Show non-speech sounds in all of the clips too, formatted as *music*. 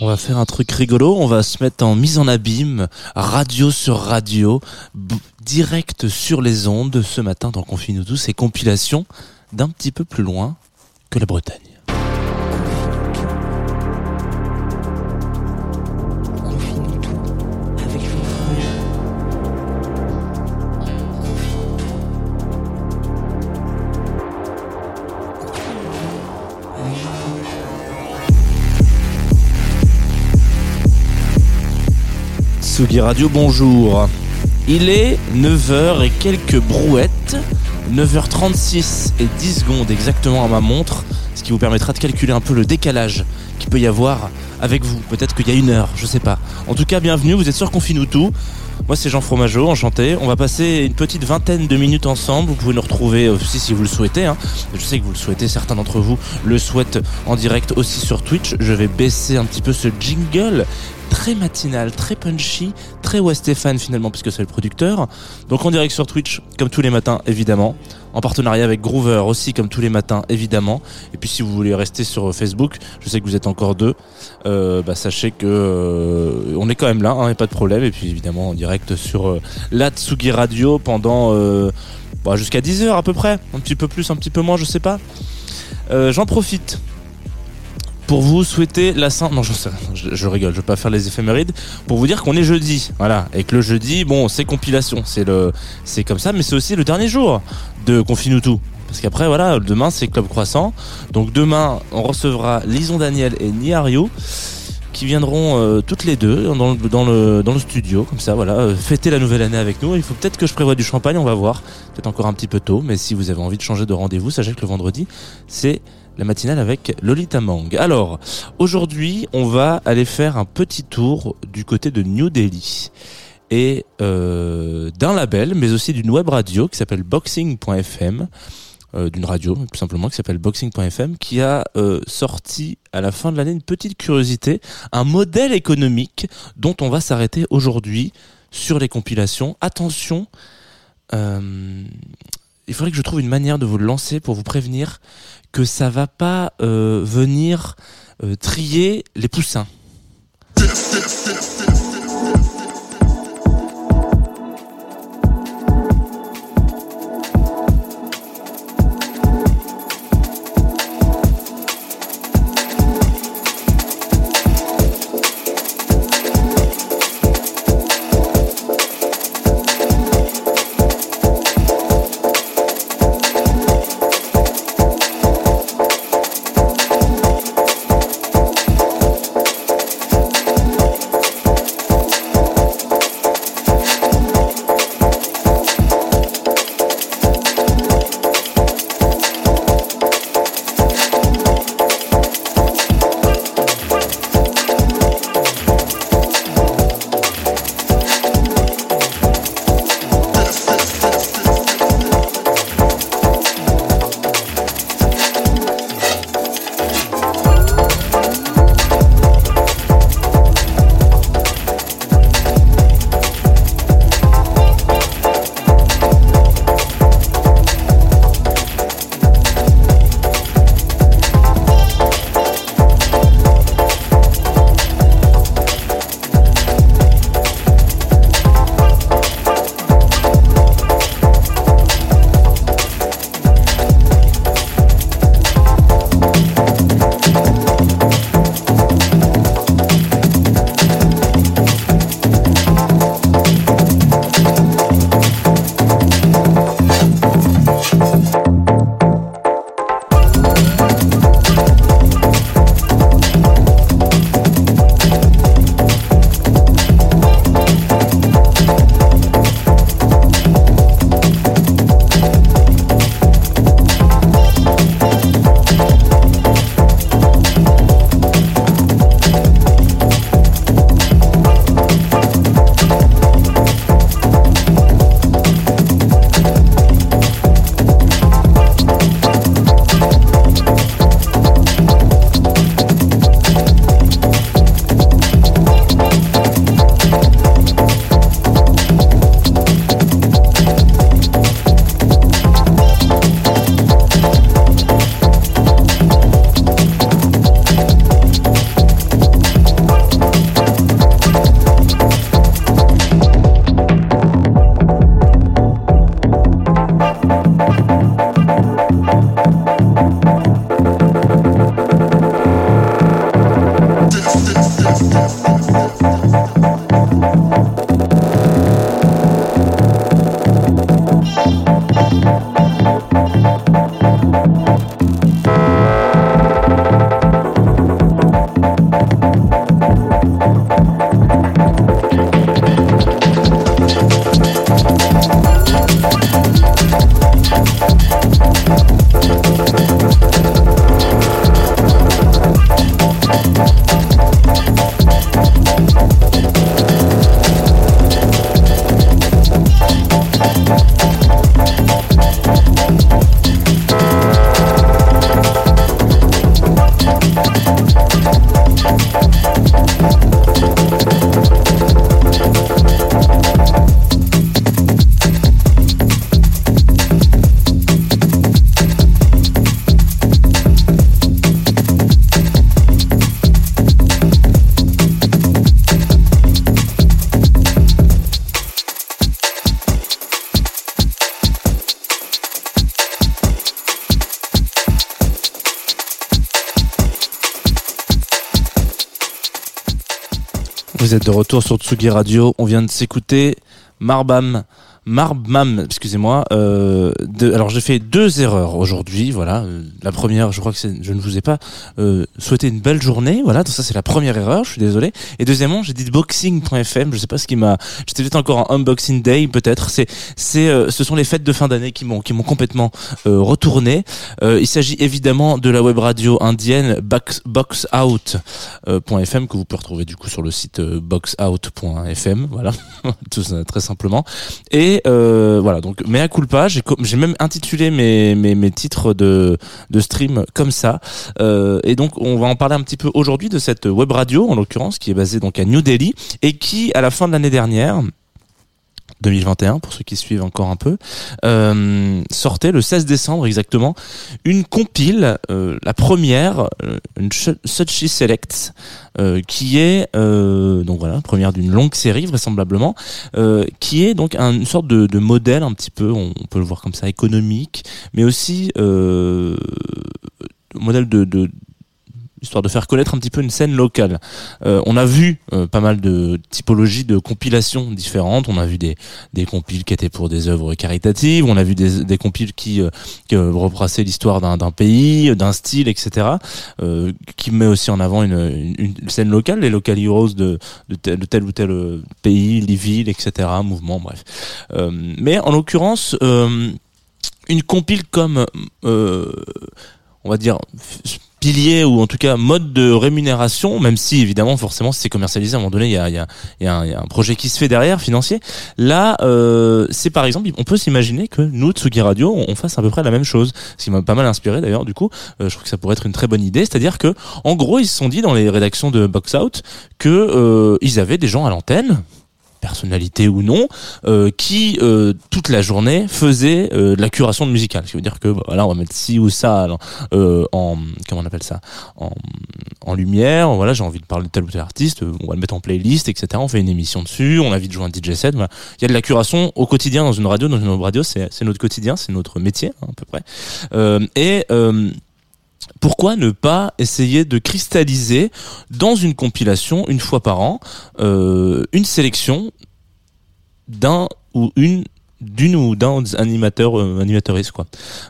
On va faire un truc rigolo, on va se mettre en mise en abîme, radio sur radio, direct sur les ondes ce matin dans Confine-nous tous et compilation d'un petit peu plus loin que la Bretagne. Sugi Radio, bonjour. Il est 9h et quelques brouettes, 9h36 et 10 secondes exactement à ma montre, ce qui vous permettra de calculer un peu le décalage qu'il peut y avoir avec vous. Peut-être qu'il y a une heure, je sais pas. En tout cas, bienvenue, vous êtes sur Confine-nous tout. Moi, c'est Jean Fromageau, enchanté. On va passer une petite vingtaine de minutes ensemble. Vous pouvez nous retrouver aussi si vous le souhaitez. hein. Je sais que vous le souhaitez, certains d'entre vous le souhaitent en direct aussi sur Twitch. Je vais baisser un petit peu ce jingle très matinal, très punchy, très West Stéphane finalement puisque c'est le producteur. Donc en direct sur Twitch comme tous les matins évidemment, en partenariat avec Groover aussi comme tous les matins évidemment. Et puis si vous voulez rester sur Facebook, je sais que vous êtes encore deux, euh, bah, sachez que euh, on est quand même là, hein, a pas de problème. Et puis évidemment en direct sur euh, la Tsugi Radio pendant euh, bah, jusqu'à 10h à peu près, un petit peu plus, un petit peu moins, je sais pas. Euh, J'en profite pour vous souhaiter la Saint... Non, je, je, je rigole, je vais pas faire les éphémérides. Pour vous dire qu'on est jeudi, voilà. Et que le jeudi, bon, c'est compilation, c'est le, c'est comme ça, mais c'est aussi le dernier jour de Confine-nous tout. Parce qu'après, voilà, demain, c'est Club Croissant. Donc demain, on recevra Lison Daniel et Niario qui viendront euh, toutes les deux dans le, dans le, dans le studio, comme ça, voilà, euh, fêter la nouvelle année avec nous. Il faut peut-être que je prévoie du champagne, on va voir. Peut-être encore un petit peu tôt, mais si vous avez envie de changer de rendez-vous, sachez que le vendredi, c'est la matinale avec Lolita Mang. Alors, aujourd'hui, on va aller faire un petit tour du côté de New Delhi et euh, d'un label, mais aussi d'une web radio qui s'appelle Boxing.fm, euh, d'une radio tout simplement qui s'appelle Boxing.fm, qui a euh, sorti à la fin de l'année une petite curiosité, un modèle économique dont on va s'arrêter aujourd'hui sur les compilations. Attention, il faudrait que je trouve une manière de vous lancer pour vous prévenir que ça va pas euh, venir euh, trier les poussins. De retour sur Tsugi Radio. On vient de s'écouter Marbam. Marbam, excusez-moi. Euh, alors j'ai fait deux erreurs aujourd'hui. Voilà, la première, je crois que je ne vous ai pas euh, souhaité une belle journée. Voilà, donc ça c'est la première erreur. Je suis désolé. Et deuxièmement, j'ai dit boxing.fm. Je sais pas ce qui m'a. J'étais peut-être encore en unboxing day, peut-être. C'est, c'est, euh, ce sont les fêtes de fin d'année qui m'ont, qui m'ont complètement euh, retourné. Euh, il s'agit évidemment de la web radio indienne Box, Boxout euh, .fm que vous pouvez retrouver du coup sur le site boxout.fm voilà *laughs* tout ça très simplement et euh, voilà donc mea culpa j'ai j'ai même intitulé mes, mes mes titres de de stream comme ça. Euh, et donc on va en parler un petit peu aujourd'hui de cette web radio en l'occurrence qui est basée donc à New Delhi et qui à la fin de l'année dernière 2021 pour ceux qui suivent encore un peu euh, sortait le 16 décembre exactement une compile euh, la première euh, une Selects euh, qui est donc voilà première d'une longue série vraisemblablement qui est donc un- une sorte de, modèle un petit peu on, peut le voir comme ça économique mais aussi modèle de histoire de faire connaître un petit peu une scène locale. Euh, on a vu euh, pas mal de typologies de compilations différentes. On a vu des, des compiles qui étaient pour des œuvres caritatives. On a vu des, des compiles qui, euh, qui euh, retraçaient l'histoire d'un pays, d'un style, etc. Euh, qui met aussi en avant une, une, une scène locale, les local heroes de, de, tel, de tel ou tel euh, pays, les villes, etc. Mouvement, bref. Mais en l'occurrence, une compile comme, on va dire, pilier ou en tout cas mode de rémunération, même si évidemment forcément c'est commercialisé à un moment donné, il y a, y, a, y, a y a un projet qui se fait derrière financier. Là, euh, c'est par exemple, on peut s'imaginer que nous, Tsugi Radio, on fasse à peu près la même chose. Ce qui m'a pas mal inspiré d'ailleurs. Du coup, euh, je trouve que ça pourrait être une très bonne idée. C'est-à-dire que, en gros, ils se sont dit dans les rédactions de Box Out que euh, ils avaient des gens à l'antenne personnalité ou non, euh, qui euh, toute la journée faisait euh, de la curation musicale. Ce qui veut dire que voilà, on va mettre ci ou ça en comment on appelle ça en, lumière. Voilà, j'ai envie de parler de tel ou tel artiste, on va le mettre en playlist, etc. On fait une émission dessus, on invite de jouer un DJ set. Voilà. Il y a de la curation au quotidien dans une radio, dans une radio, c'est notre quotidien, c'est notre métier hein, à peu près. Et pourquoi ne pas essayer de cristalliser dans une compilation une fois par an euh, une sélection d'un ou une d'une ou d'un animateur euh, animatrice quoi.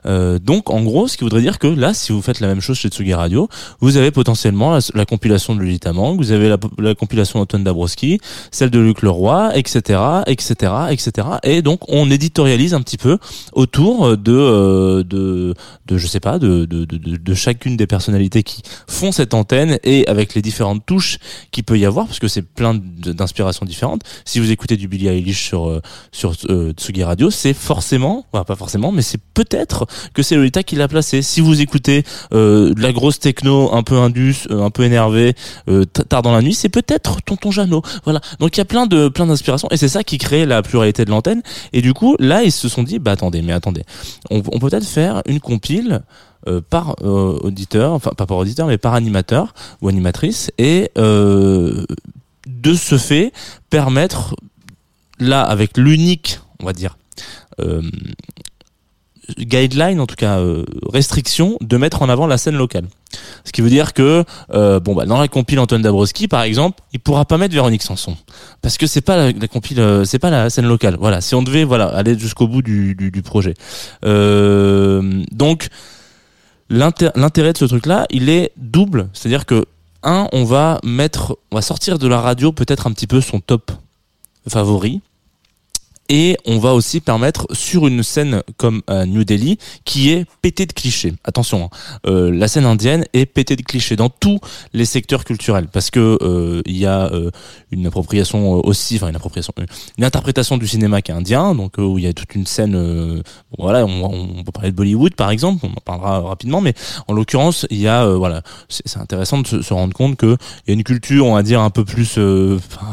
Euh, donc en gros, ce qui voudrait dire que là, si vous faites la même chose chez Tsugi Radio, vous avez potentiellement la, la compilation de Lolita Mang, vous avez la, la compilation d'Antoine Dabrowski, celle de Luc Leroy, etc., etc., etc. Et donc on éditorialise un petit peu autour de euh, de de je sais pas de de, de de chacune des personnalités qui font cette antenne et avec les différentes touches qu'il peut y avoir parce que c'est plein d'inspirations différentes. Si vous écoutez du Billie Eilish sur euh, sur euh, Radio, c'est forcément, pas forcément, mais c'est peut-être que c'est Lolita qui l'a placé. Si vous écoutez euh, de la grosse techno, un peu indus, euh, un peu énervé, euh, tard dans la nuit, c'est peut-être Tonton Jeannot. Voilà. Donc il y a plein de plein d'inspirations et c'est ça qui crée la pluralité de l'antenne. Et du coup, là, ils se sont dit, bah attendez, mais attendez, on, peut peut-être faire une compile. par auditeur, enfin pas par auditeur, mais par animateur ou animatrice, et de ce fait permettre là avec l'unique, on va dire, euh, guideline, en tout cas euh, restriction, de mettre en avant la scène locale. Ce qui veut dire que euh, bon bah dans la compile Antoine Dabrowski par exemple, il pourra pas mettre Véronique Sanson parce que c'est pas la, compile, c'est pas la scène locale. Voilà, si on devait voilà aller jusqu'au bout du, du, du projet. Donc l'inté- l'intérêt de ce truc-là, il est double, c'est-à-dire que un, on va mettre, on va sortir de la radio peut-être un petit peu son top favori Et on va aussi permettre sur une scène comme euh, New Delhi qui est pétée de clichés. Attention, hein, euh, la scène indienne est pétée de clichés dans tous les secteurs culturels parce que euh, il y a euh, une appropriation aussi, enfin une appropriation, une interprétation du cinéma qui est indien, donc où il y a toute une scène. voilà, on, on peut parler de Bollywood par exemple, on en parlera rapidement, mais en l'occurrence, il y a voilà, c'est intéressant de se, se rendre compte que il y a une culture, on va dire un peu plus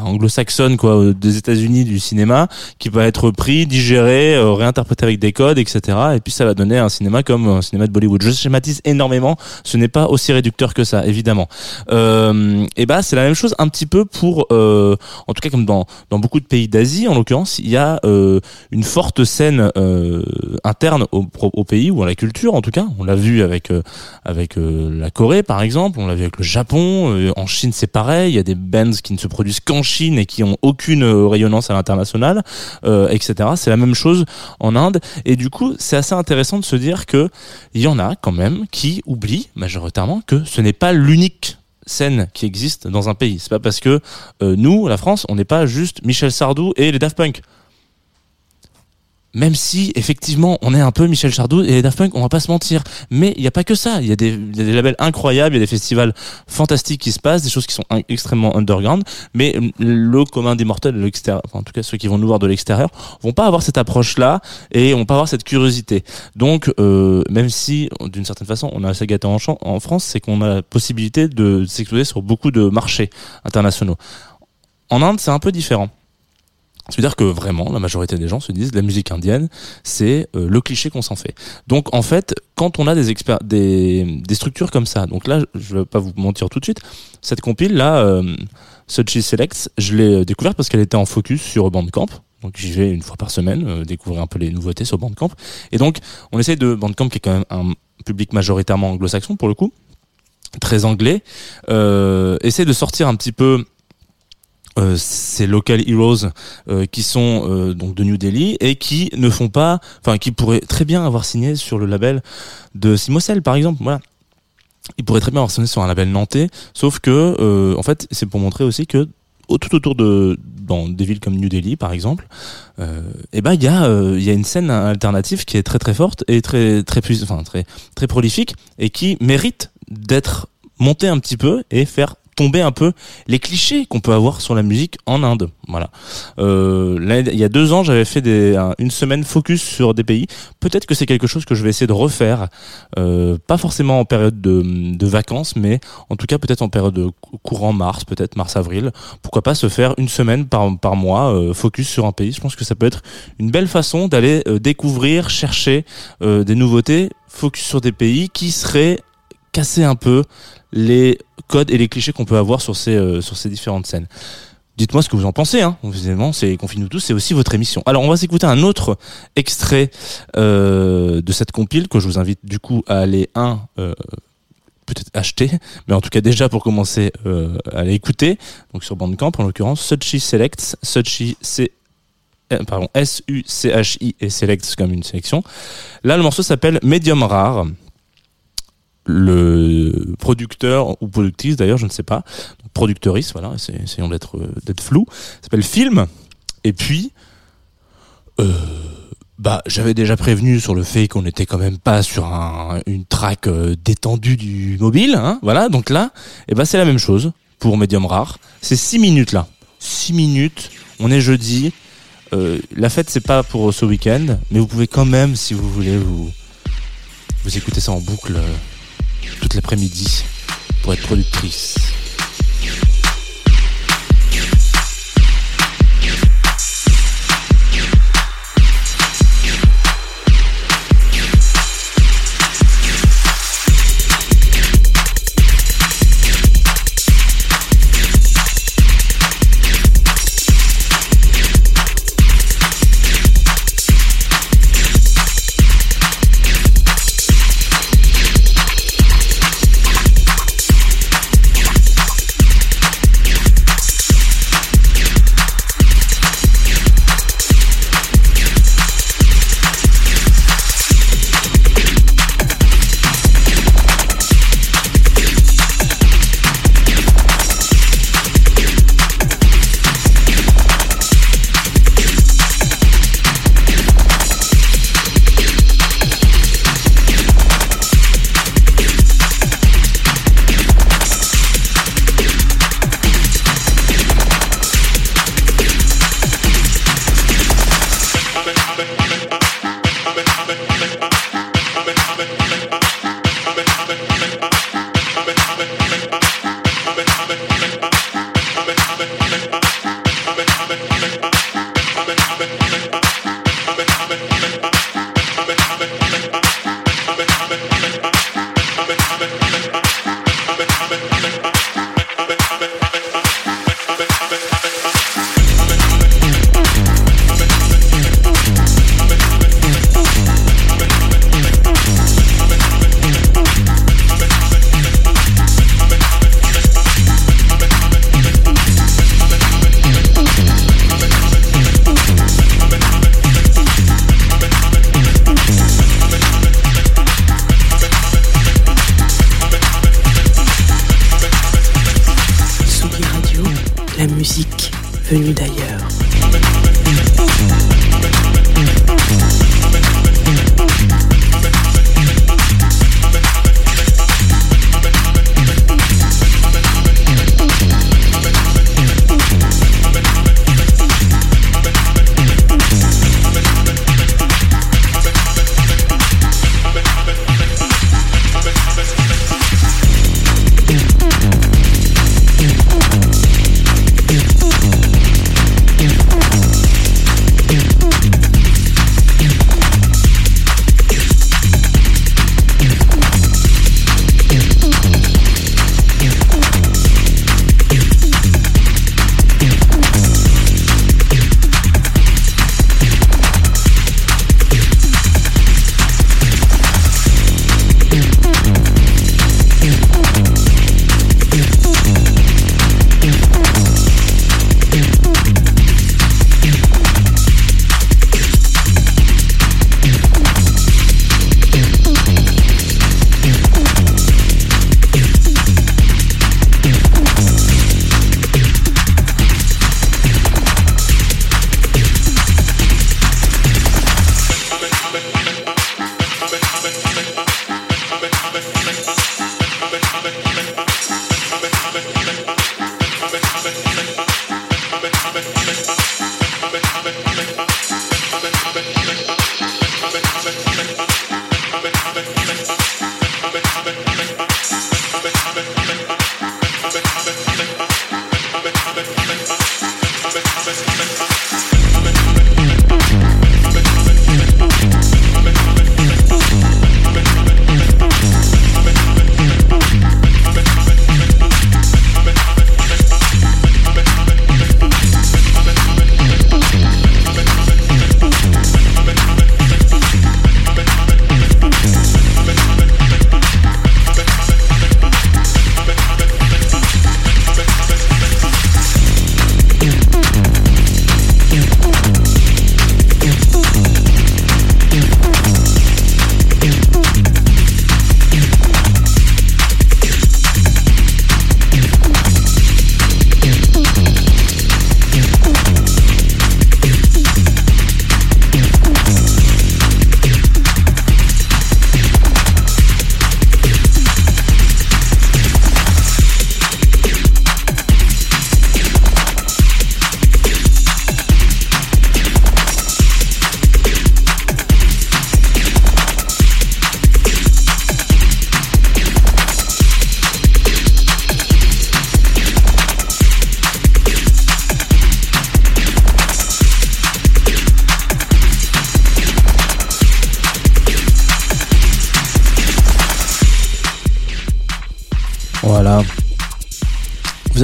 anglo-saxonne quoi, des États-Unis du cinéma qui être pris, digéré, euh, réinterprété avec des codes, etc. Et puis ça va donner un cinéma comme un cinéma de Bollywood. Je schématise énormément, ce n'est pas aussi réducteur que ça, évidemment. Euh, et bah c'est la même chose un petit peu pour, euh, en tout cas comme dans, dans beaucoup de pays d'Asie, en l'occurrence, il y a euh, une forte scène euh, interne au, au pays ou à la culture, en tout cas. On l'a vu avec euh, avec la Corée, par exemple. On l'a vu avec le Japon. En Chine, c'est pareil. Il y a des bands qui ne se produisent qu'en Chine et qui ont aucune rayonnance à l'international, euh, etc. C'est la même chose en Inde. Et du coup, c'est assez intéressant de se dire que il y en a quand même qui oublient majoritairement que ce n'est pas l'unique scène qui existe dans un pays. C'est pas parce que euh, nous, la France, on n'est pas juste Michel Sardou et les Daft Punk. Même si effectivement on est un peu Michel Sardou et les Daft Punk, on va pas se mentir. Mais il n'y a pas que ça. Il y, a des- il y a des labels incroyables, il y a des festivals fantastiques qui se passent, des choses qui sont extrêmement underground. Mais euh, le commun des mortels l'extérieur, en tout cas ceux qui vont nous voir de l'extérieur, vont pas avoir cette approche-là et vont pas avoir cette curiosité. Donc euh, même si d'une certaine façon on a assez gâté en, en France, c'est qu'on a la possibilité de s'exposer sur beaucoup de marchés internationaux. En Inde, c'est un peu différent. C'est-à-dire que vraiment, la majorité des gens se disent la musique indienne, c'est euh, le cliché qu'on s'en fait. Donc en fait, quand on a des, experts, des, des structures comme ça, donc là, je vais pas vous mentir tout de suite, cette compile là, euh, Sochi Selects, je l'ai euh, découverte parce qu'elle était en focus sur Bandcamp. Donc j'y vais une fois par semaine euh, découvrir un peu les nouveautés sur Bandcamp. Et donc on essaye de Bandcamp qui est quand même un public majoritairement anglo-saxon pour le coup, très anglais, euh, essaye de sortir un petit peu euh, ces local heroes euh, qui sont euh, donc de New Delhi et qui ne font pas, enfin qui pourraient très bien avoir signé sur le label de Simosel par exemple. Voilà. Ils pourraient très bien avoir signé sur un label nantais, sauf que euh, en fait c'est pour montrer aussi que tout autour de dans des villes comme New Delhi par exemple, euh, et ben il y a il y a une scène alternative qui est très très forte et très très puis- enfin très très prolifique et qui mérite d'être montée un petit peu et faire tomber un peu les clichés qu'on peut avoir sur la musique en Inde. Voilà. Euh, l'année- il y a deux ans, j'avais fait des, un- une semaine focus sur des pays. Peut-être que c'est quelque chose que je vais essayer de refaire, euh, pas forcément en période de, vacances, mais en tout cas peut-être en période de cou- courant mars, peut-être mars-avril. Pourquoi pas se faire une semaine par, par mois euh, focus sur un pays. Je pense que ça peut être une belle façon d'aller euh, découvrir, chercher euh, des nouveautés, focus sur des pays qui seraient casser un peu les codes et les clichés qu'on peut avoir sur ces, euh, sur ces différentes scènes. Dites-moi ce que vous en pensez. Hein. Évidemment, c'est Confine-nous tous, c'est aussi votre émission. Alors, on va s'écouter un autre extrait euh, de cette compile que je vous invite du coup à aller un euh, peut-être acheter, mais en tout cas déjà pour commencer à aller écouter. Donc sur Bandcamp, en l'occurrence, Suchi Selects, Suchi C pardon, S-U-C-H-I et Selects comme une sélection. Là, le morceau s'appelle Medium Rare le producteur ou productrice d'ailleurs, je ne sais pas, producteuriste, voilà, essayons d'être euh, d'être flou, s'appelle Film. Et puis, euh, bah, j'avais déjà prévenu sur le fait qu'on n'était quand même pas sur un- une track euh, détendue du mobile, hein, voilà. Donc là, et ben c'est la même chose pour Medium Rare. C'est 6 minutes là, 6 minutes. On est jeudi. Euh, la fête c'est pas pour ce week-end, mais vous pouvez quand même, si vous voulez, vous vous écoutez ça en boucle. Toute l'après-midi pour être productrice.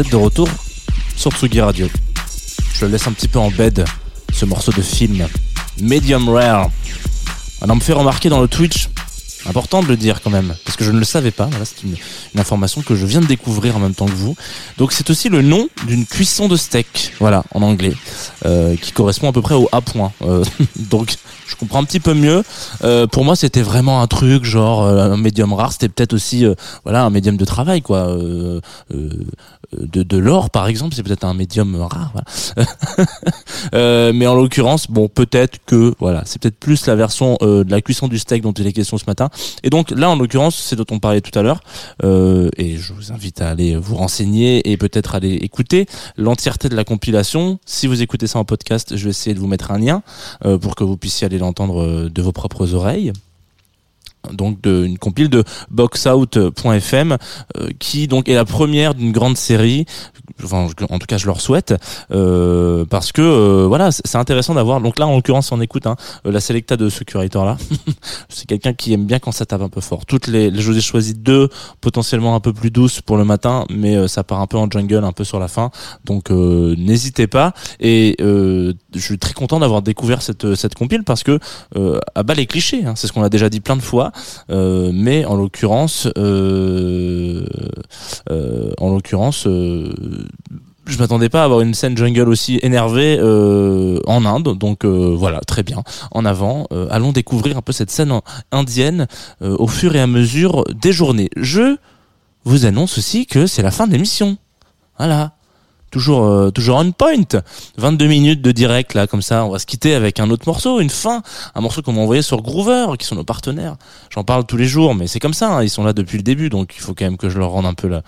De retour sur Tsugi Radio. Je le laisse un petit peu en bed, ce morceau de film. Medium Rare. Alors, on me fait remarquer dans le Twitch, important de le dire quand même, parce que je ne le savais pas. Une information que je viens de découvrir en même temps que vous. Donc, c'est aussi le nom d'une cuisson de steak, voilà, en anglais, euh, qui correspond à peu près au A point. Euh, *laughs* donc, je comprends un petit peu mieux. Euh, pour moi, c'était vraiment un truc genre euh, un médium rare. C'était peut-être aussi, euh, voilà, un médium de travail, quoi. Euh, de, de l'or, par exemple, c'est peut-être un médium rare. voilà. *laughs* Mais en l'occurrence, bon, peut-être que, voilà, c'est peut-être plus la version de la cuisson du steak dont il est question ce matin. Et donc là, en l'occurrence, c'est dont on parlait tout à l'heure. Euh, et je vous invite à aller vous renseigner et peut-être aller écouter l'entièreté de la compilation. Si vous écoutez ça en podcast, je vais essayer de vous mettre un lien euh, pour que vous puissiez aller l'entendre euh, de vos propres oreilles donc de, une compile de boxout.fm euh, qui donc est la première d'une grande série enfin en tout cas je leur souhaite euh, parce que euh, voilà c'est intéressant d'avoir donc là en l'occurrence on écoute hein, euh, la selecta de ce curator là *laughs* c'est quelqu'un qui aime bien quand ça tape un peu fort. Toutes les, je vous ai choisi deux potentiellement un peu plus douces pour le matin mais euh, ça part un peu en jungle un peu sur la fin. Donc euh, n'hésitez pas. Et je suis très content d'avoir découvert cette cette compile parce que à bas les clichés hein, c'est ce qu'on a déjà dit plein de fois euh, mais en l'occurrence euh, euh, en l'occurrence je m'attendais pas à avoir une scène jungle aussi énervée en Inde, donc voilà, très bien. En avant, allons découvrir un peu cette scène en- indienne au fur et à mesure des journées. Je vous annonce aussi que c'est la fin de l'émission. Voilà. Toujours euh, toujours on point. 22 minutes de direct là comme ça on va se quitter avec un autre morceau une fin. Un morceau qu'on m'a envoyé sur Groover qui sont nos partenaires. J'en parle tous les jours mais c'est comme ça hein, ils sont là depuis le début donc il faut quand même que je leur rende un peu la,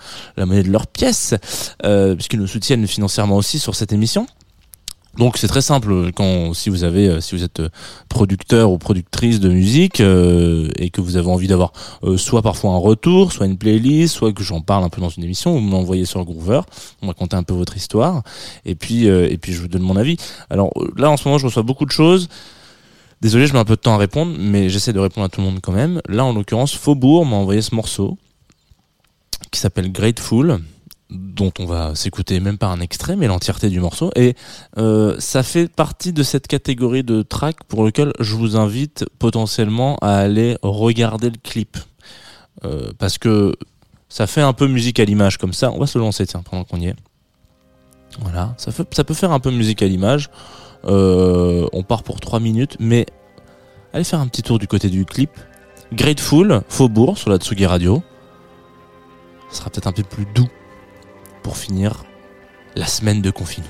monnaie de leur pièce euh, puisqu'ils nous soutiennent financièrement aussi sur cette émission donc c'est très simple quand si vous avez euh, si vous êtes euh, producteur ou productrice de musique euh, et que vous avez envie d'avoir soit parfois un retour, soit une playlist, soit que j'en parle un peu dans une émission, vous m'envoyez sur Groover, on va raconter un peu votre histoire et puis et puis je vous donne mon avis. Alors là en ce moment je reçois beaucoup de choses. Désolé, je mets un peu de temps à répondre, mais j'essaie de répondre à tout le monde quand même. Là en l'occurrence Faubourg m'a envoyé ce morceau qui s'appelle Grateful dont on va s'écouter même pas un extrait, mais l'entièreté du morceau. Et euh, ça fait partie de cette catégorie de track pour lequel je vous invite potentiellement à aller regarder le clip. Euh, parce que ça fait un peu musique à l'image comme ça. On va se lancer, tiens, pendant qu'on y est. Voilà, ça, fait, ça peut faire un peu musique à l'image. Euh, on part pour 3 minutes, mais allez faire un petit tour du côté du clip. Grateful, Faubourg, sur la Tsugi Radio. Ça sera peut-être un peu plus doux pour finir la semaine de confinement.